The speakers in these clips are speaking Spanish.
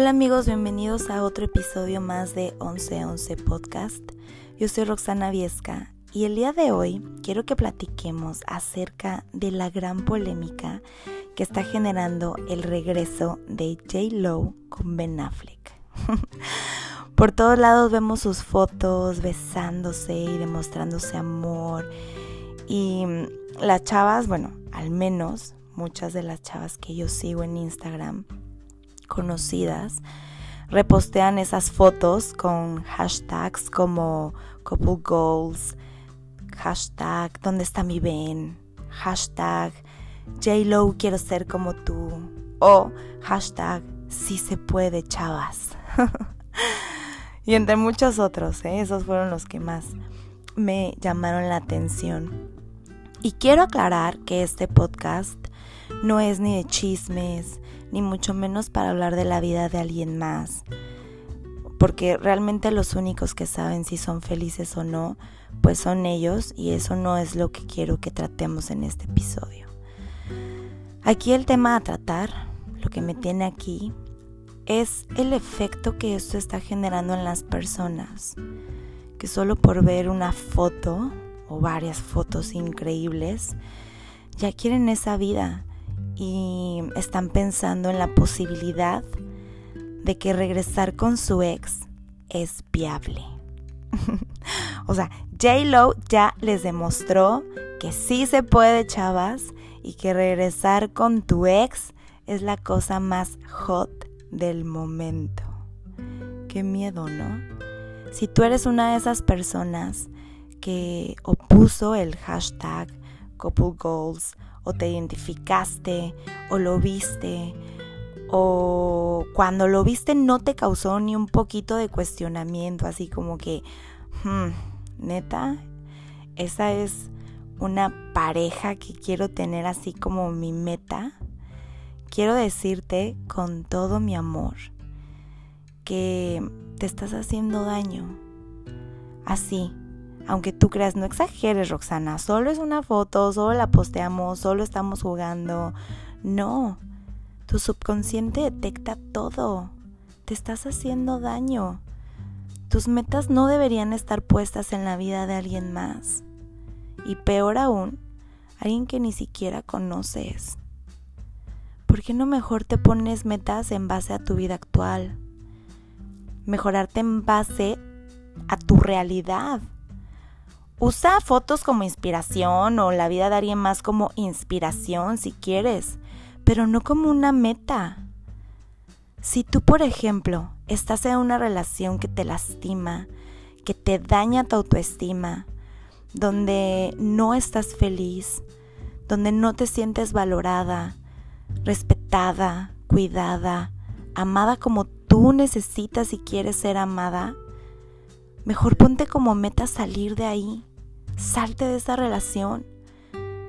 Hola amigos, bienvenidos a otro episodio más de 1111 Podcast. Yo soy Roxana Viesca y el día de hoy quiero que platiquemos acerca de la gran polémica que está generando el regreso de J. Lo con Ben Affleck. Por todos lados vemos sus fotos besándose y demostrándose amor. Y las chavas, bueno, al menos muchas de las chavas que yo sigo en Instagram, conocidas, repostean esas fotos con hashtags como couple goals, hashtag ¿Dónde está mi Ben? Hashtag JLo quiero ser como tú. O hashtag Si se puede, chavas. y entre muchos otros, ¿eh? esos fueron los que más me llamaron la atención. Y quiero aclarar que este podcast no es ni de chismes, ni mucho menos para hablar de la vida de alguien más, porque realmente los únicos que saben si son felices o no, pues son ellos y eso no es lo que quiero que tratemos en este episodio. Aquí el tema a tratar, lo que me tiene aquí, es el efecto que esto está generando en las personas, que solo por ver una foto o varias fotos increíbles, ya quieren esa vida y están pensando en la posibilidad de que regresar con su ex es viable. o sea, J-Lo ya les demostró que sí se puede, chavas, y que regresar con tu ex es la cosa más hot del momento. Qué miedo, ¿no? Si tú eres una de esas personas que opuso el hashtag couple goals o te identificaste o lo viste o cuando lo viste no te causó ni un poquito de cuestionamiento, así como que, hmm, neta, esa es una pareja que quiero tener así como mi meta quiero decirte con todo mi amor que te estás haciendo daño. Así, aunque tú creas, no exageres, Roxana, solo es una foto, solo la posteamos, solo estamos jugando. No, tu subconsciente detecta todo. Te estás haciendo daño. Tus metas no deberían estar puestas en la vida de alguien más. Y peor aún, alguien que ni siquiera conoces. ¿por qué no mejor te pones metas en base a tu vida actual? Mejorarte en base a tu realidad. Usa fotos como inspiración o la vida de más como inspiración si quieres, pero no como una meta. Si tú, por ejemplo, estás en una relación que te lastima, que te daña tu autoestima, donde no estás feliz, donde no te sientes valorada, respetada, cuidada, amada como tú necesitas y quieres ser amada, mejor ponte como meta salir de ahí. Salte de esa relación.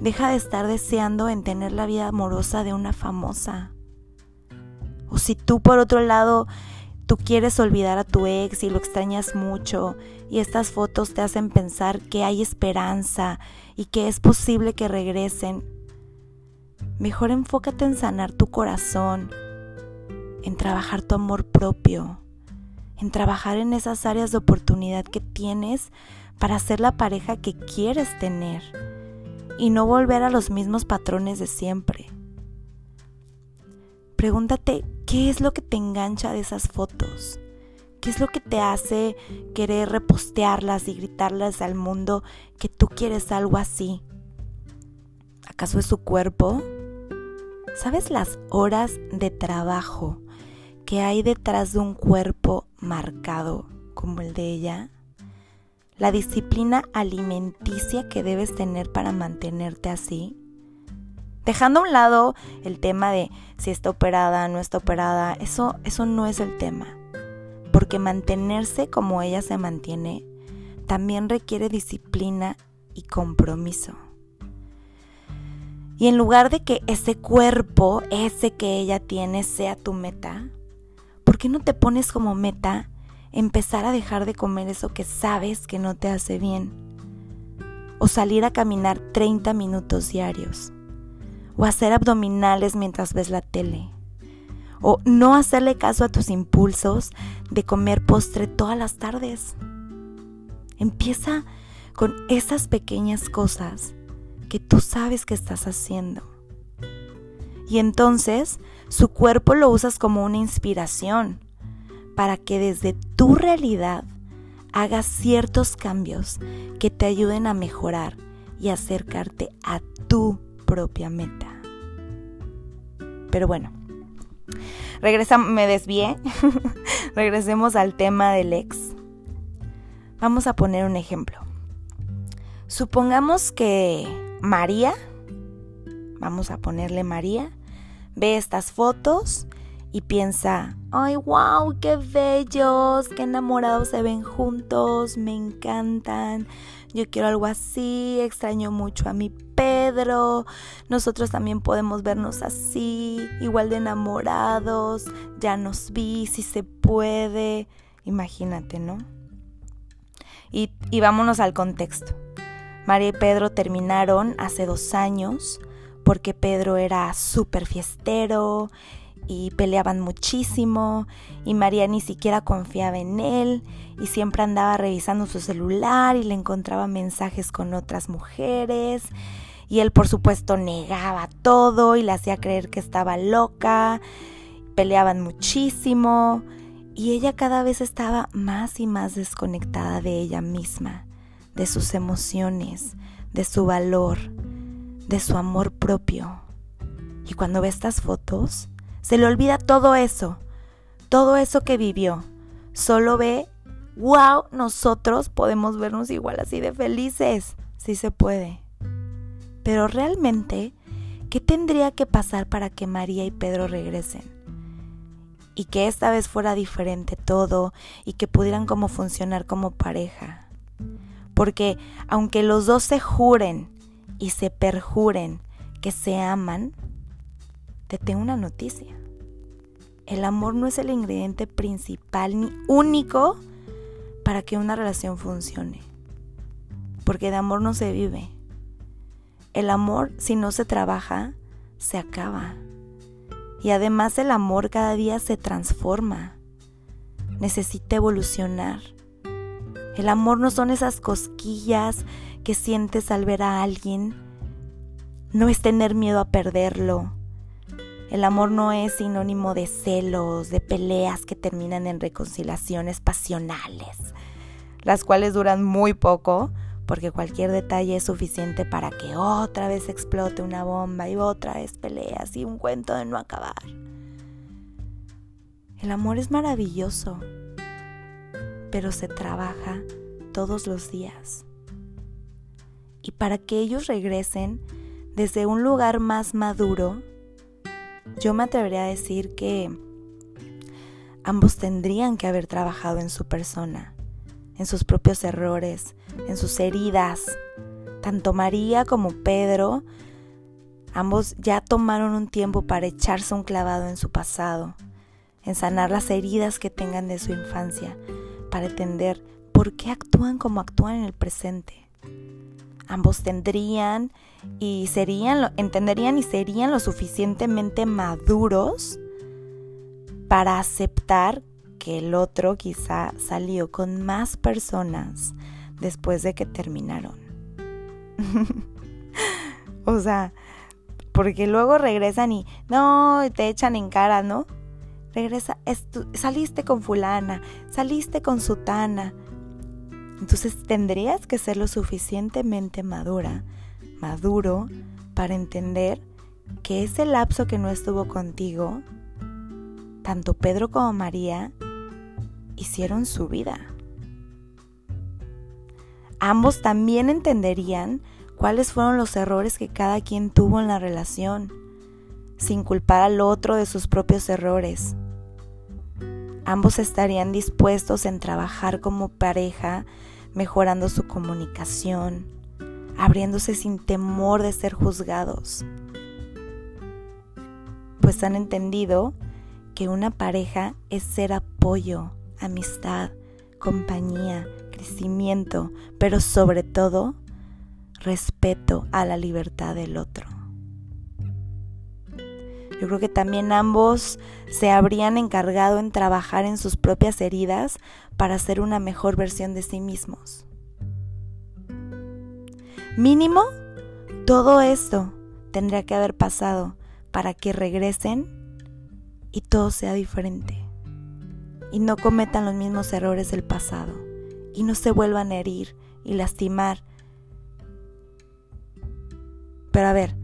Deja de estar deseando en tener la vida amorosa de una famosa. O si tú por otro lado tú quieres olvidar a tu ex y lo extrañas mucho y estas fotos te hacen pensar que hay esperanza y que es posible que regresen, Mejor enfócate en sanar tu corazón, en trabajar tu amor propio, en trabajar en esas áreas de oportunidad que tienes para ser la pareja que quieres tener y no volver a los mismos patrones de siempre. Pregúntate qué es lo que te engancha de esas fotos. ¿Qué es lo que te hace querer repostearlas y gritarlas al mundo que tú quieres algo así? ¿Acaso es su cuerpo? ¿Sabes las horas de trabajo que hay detrás de un cuerpo marcado como el de ella? La disciplina alimenticia que debes tener para mantenerte así. Dejando a un lado el tema de si está operada, no está operada, eso, eso no es el tema. Porque mantenerse como ella se mantiene también requiere disciplina y compromiso. Y en lugar de que ese cuerpo, ese que ella tiene, sea tu meta, ¿por qué no te pones como meta empezar a dejar de comer eso que sabes que no te hace bien? O salir a caminar 30 minutos diarios. O hacer abdominales mientras ves la tele. O no hacerle caso a tus impulsos de comer postre todas las tardes. Empieza con esas pequeñas cosas que tú sabes que estás haciendo. Y entonces su cuerpo lo usas como una inspiración para que desde tu realidad hagas ciertos cambios que te ayuden a mejorar y acercarte a tu propia meta. Pero bueno, regresa, me desvié. Regresemos al tema del ex. Vamos a poner un ejemplo. Supongamos que María, vamos a ponerle María, ve estas fotos y piensa, ay, wow, qué bellos, qué enamorados se ven juntos, me encantan, yo quiero algo así, extraño mucho a mi Pedro, nosotros también podemos vernos así, igual de enamorados, ya nos vi, si se puede, imagínate, ¿no? Y, y vámonos al contexto. María y Pedro terminaron hace dos años porque Pedro era súper fiestero y peleaban muchísimo y María ni siquiera confiaba en él y siempre andaba revisando su celular y le encontraba mensajes con otras mujeres y él por supuesto negaba todo y le hacía creer que estaba loca, peleaban muchísimo y ella cada vez estaba más y más desconectada de ella misma, de sus emociones, de su valor, de su amor propio. Y cuando ve estas fotos, se le olvida todo eso, todo eso que vivió. Solo ve, wow, nosotros podemos vernos igual así de felices. Sí se puede. Pero realmente, ¿qué tendría que pasar para que María y Pedro regresen? Y que esta vez fuera diferente todo y que pudieran como funcionar como pareja. Porque aunque los dos se juren y se perjuren que se aman, te tengo una noticia. El amor no es el ingrediente principal ni único para que una relación funcione. Porque de amor no se vive. El amor, si no se trabaja, se acaba. Y además el amor cada día se transforma. Necesita evolucionar. El amor no son esas cosquillas que sientes al ver a alguien. No es tener miedo a perderlo el amor no es sinónimo de celos, de peleas que terminan en reconciliaciones pasionales, las cuales duran muy poco porque cualquier detalle es suficiente para que otra vez explote una bomba y otra vez peleas y un cuento de no acabar. El amor es maravilloso, pero se trabaja todos los días. Y para que ellos regresen desde un lugar más maduro, yo me atrevería a decir que ambos tendrían que haber trabajado en su persona, en sus propios errores, en sus heridas. Tanto María como Pedro, ambos ya tomaron un tiempo para echarse un clavado en su pasado, en sanar las heridas que tengan de su infancia, para entender por qué actúan como actúan en el presente ambos tendrían y serían, entenderían y serían lo suficientemente maduros para aceptar que el otro quizá salió con más personas después de que terminaron. o sea, porque luego regresan y no, te echan en cara, ¿no? Regresa, saliste con fulana, saliste con sutana. Entonces tendrías que ser lo suficientemente madura, maduro, para entender que ese lapso que no estuvo contigo, tanto Pedro como María hicieron su vida. Ambos también entenderían cuáles fueron los errores que cada quien tuvo en la relación, sin culpar al otro de sus propios errores. Ambos estarían dispuestos en trabajar como pareja mejorando su comunicación, abriéndose sin temor de ser juzgados. Pues han entendido que una pareja es ser apoyo, amistad, compañía, crecimiento, pero sobre todo respeto a la libertad del otro. Yo creo que también ambos se habrían encargado en trabajar en sus propias heridas para ser una mejor versión de sí mismos. Mínimo, todo esto tendría que haber pasado para que regresen y todo sea diferente. Y no cometan los mismos errores del pasado. Y no se vuelvan a herir y lastimar. Pero a ver,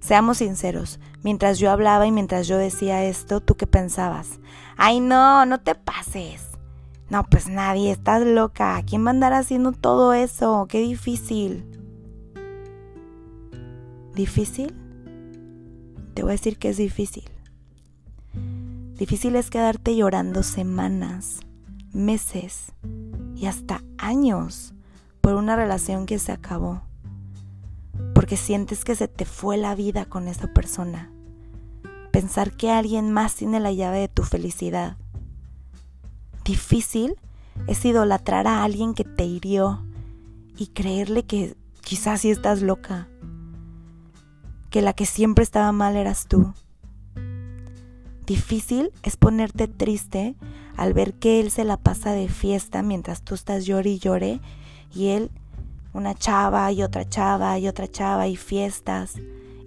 seamos sinceros. Mientras yo hablaba y mientras yo decía esto, ¿tú qué pensabas? Ay, no, no te pases. No, pues nadie, estás loca. ¿Quién va a andar haciendo todo eso? Qué difícil. ¿Difícil? Te voy a decir que es difícil. Difícil es quedarte llorando semanas, meses y hasta años por una relación que se acabó. Porque sientes que se te fue la vida con esa persona pensar que alguien más tiene la llave de tu felicidad. Difícil es idolatrar a alguien que te hirió y creerle que quizás sí estás loca, que la que siempre estaba mal eras tú. Difícil es ponerte triste al ver que él se la pasa de fiesta mientras tú estás llore y llore y él una chava y otra chava y otra chava y fiestas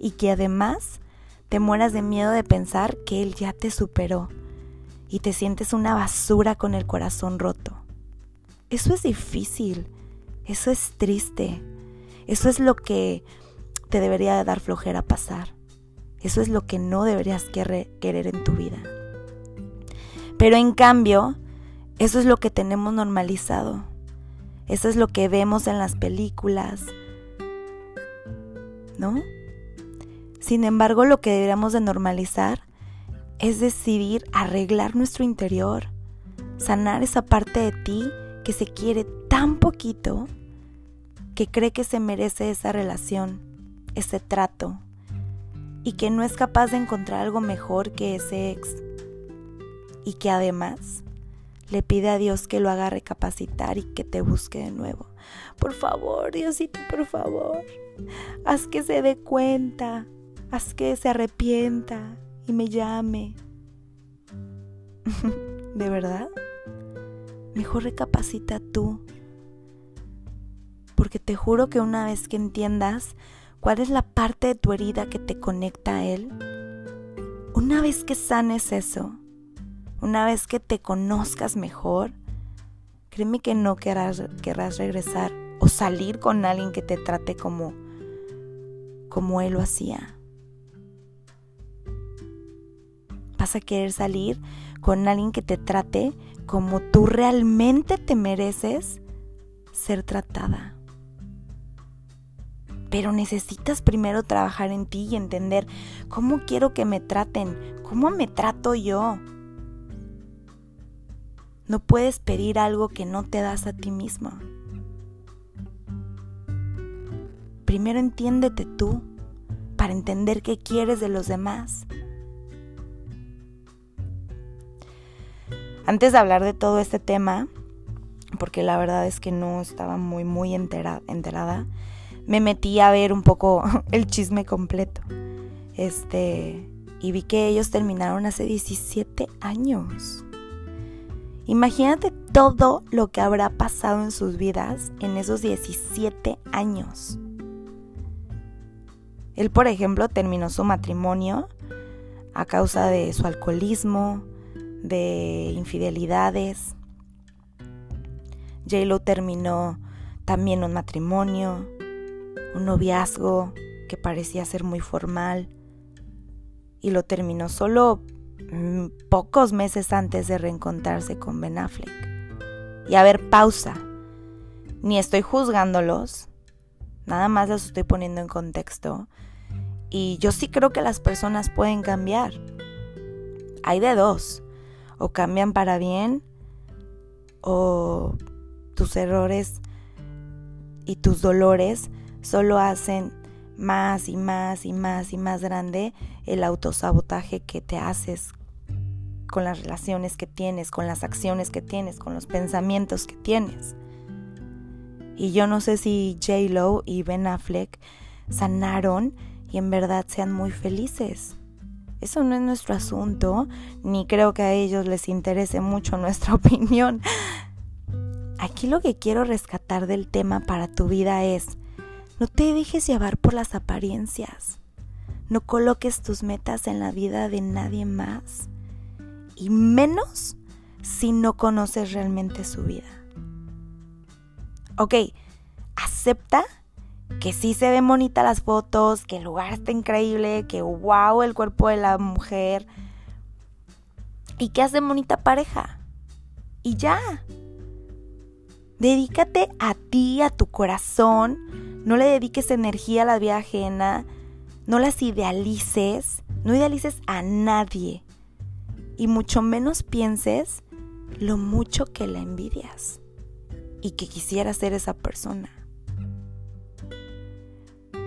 y que además te mueras de miedo de pensar que Él ya te superó y te sientes una basura con el corazón roto. Eso es difícil, eso es triste, eso es lo que te debería dar flojera pasar, eso es lo que no deberías querer en tu vida. Pero en cambio, eso es lo que tenemos normalizado, eso es lo que vemos en las películas, ¿no? Sin embargo, lo que deberíamos de normalizar es decidir arreglar nuestro interior, sanar esa parte de ti que se quiere tan poquito que cree que se merece esa relación, ese trato, y que no es capaz de encontrar algo mejor que ese ex, y que además le pide a Dios que lo haga recapacitar y que te busque de nuevo. Por favor, Diosito, por favor, haz que se dé cuenta Haz que se arrepienta y me llame. ¿De verdad? Mejor recapacita tú. Porque te juro que una vez que entiendas cuál es la parte de tu herida que te conecta a Él, una vez que sanes eso, una vez que te conozcas mejor, créeme que no querrás, regresar o salir con alguien que te trate como, como Él lo hacía. Vas a querer salir con alguien que te trate como tú realmente te mereces ser tratada. Pero necesitas primero trabajar en ti y entender cómo quiero que me traten, cómo me trato yo. No puedes pedir algo que no te das a ti mismo. Primero entiéndete tú para entender qué quieres de los demás. Antes de hablar de todo este tema, porque la verdad es que no estaba muy, muy enterada, me metí a ver un poco el chisme completo. Este, y vi que ellos terminaron hace 17 años. Imagínate todo lo que habrá pasado en sus vidas en esos 17 años. Él, por ejemplo, terminó su matrimonio a causa de su alcoholismo, de infidelidades. J-Lo terminó también un matrimonio, un noviazgo que parecía ser muy formal y lo terminó solo mm, pocos meses antes de reencontrarse con Ben Affleck. Y a ver, pausa. Ni estoy juzgándolos, nada más los estoy poniendo en contexto. Y yo sí creo que las personas pueden cambiar. Hay de dos o cambian para bien o tus errores y tus dolores solo hacen más y más y más y más grande el autosabotaje que te haces con las relaciones que tienes, con las acciones que tienes, con los pensamientos que tienes. Y yo no sé si J. Lo y Ben Affleck sanaron y en verdad sean muy felices. Eso no es nuestro asunto, ni creo que a ellos les interese mucho nuestra opinión. Aquí lo que quiero rescatar del tema para tu vida es, no te dejes llevar por las apariencias. No coloques tus metas en la vida de nadie más. Y menos si no conoces realmente su vida. Ok, acepta que sí se ven bonitas las fotos, que el lugar está increíble, que wow el cuerpo de la mujer y que hace bonita pareja. Y ya. Dedícate a ti, a tu corazón. No le dediques energía a la vida ajena. No las idealices. No idealices a nadie. Y mucho menos pienses lo mucho que la envidias y que quisiera ser esa persona.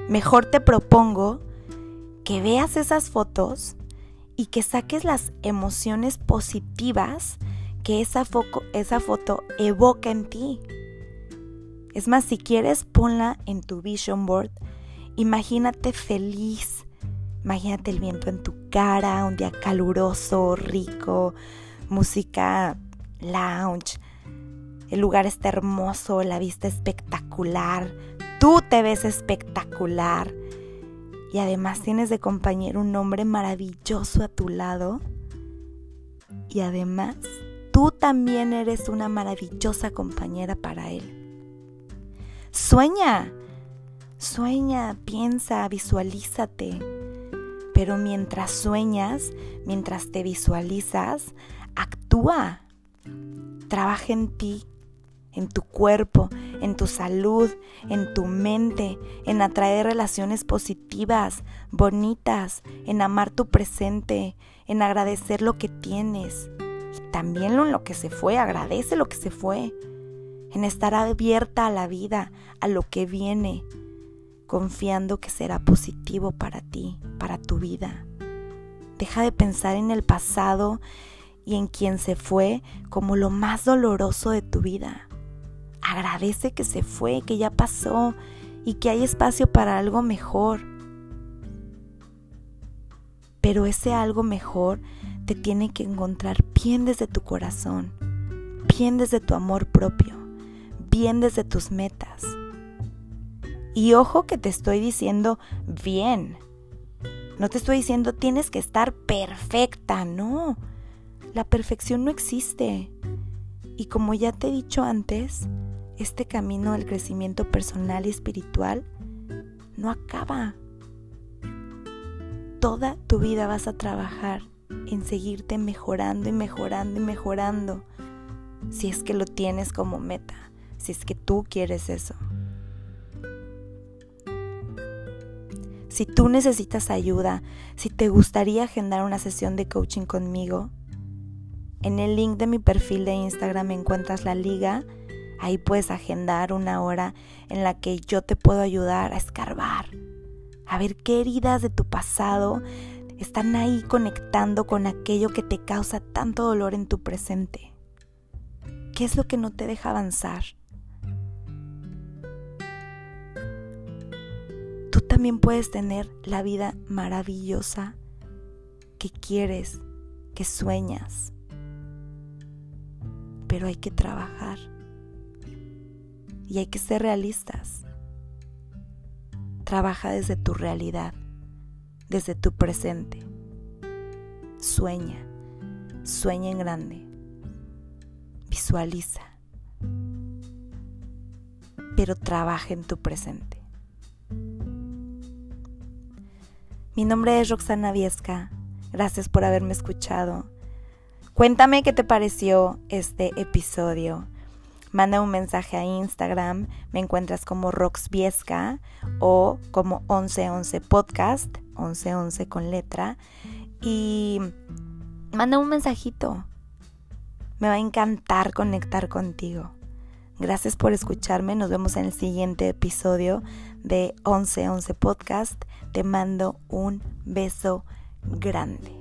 Mejor te propongo que veas esas fotos y que saques las emociones positivas que esa, foto evoca en ti. Es más, si quieres, ponla en tu vision board. Imagínate feliz. Imagínate el viento en tu cara, un día caluroso, rico, música lounge. El lugar está hermoso, la vista espectacular. Tú te ves espectacular. Y además tienes de compañero un hombre maravilloso a tu lado. Y además, tú también eres una maravillosa compañera para él. Sueña, sueña, piensa, visualízate. Pero mientras sueñas, mientras te visualizas, actúa. Trabaja en ti, en tu cuerpo, en tu salud, en tu mente, en atraer relaciones positivas, bonitas, en amar tu presente, en agradecer lo que tienes. Y también en lo que se fue, agradece lo que se fue. En estar abierta a la vida, a lo que viene, confiando que será positivo para ti, para tu vida. Deja de pensar en el pasado y en quien se fue como lo más doloroso de tu vida. Agradece que se fue, que ya pasó y que hay espacio para algo mejor. Pero ese algo mejor te tiene que encontrar bien desde tu corazón, bien desde tu amor propio, bien desde tus metas. Y ojo que te estoy diciendo bien. No te estoy diciendo tienes que estar perfecta, no. La perfección no existe. Y como ya te he dicho antes, este camino del crecimiento personal y espiritual no acaba. Toda tu vida vas a trabajar en seguirte mejorando y mejorando y mejorando. Si es que lo tienes como meta, si es que tú quieres eso. Si tú necesitas ayuda, si te gustaría agendar una sesión de coaching conmigo, en el link de mi perfil de Instagram encuentras la liga. Ahí puedes agendar una hora en la que yo te puedo ayudar a escarbar, a ver qué heridas de tu pasado están ahí conectando con aquello que te causa tanto dolor en tu presente. ¿Qué es lo que no te deja avanzar? Tú también puedes tener la vida maravillosa que quieres, que sueñas pero hay que trabajar y hay que ser realistas. Trabaja desde tu realidad, desde tu presente. Sueña, sueña en grande, visualiza, pero trabaja en tu presente. Mi nombre es Roxana Viesca. Gracias por haberme escuchado. Cuéntame qué te pareció este episodio. Manda un mensaje a Instagram, me encuentras como Roxviesca o como 1111 Podcast, 1111 con letra, y manda un mensajito. Me va a encantar conectar contigo. Gracias por escucharme, nos vemos en el siguiente episodio de 1111 Podcast. Te mando un beso grande.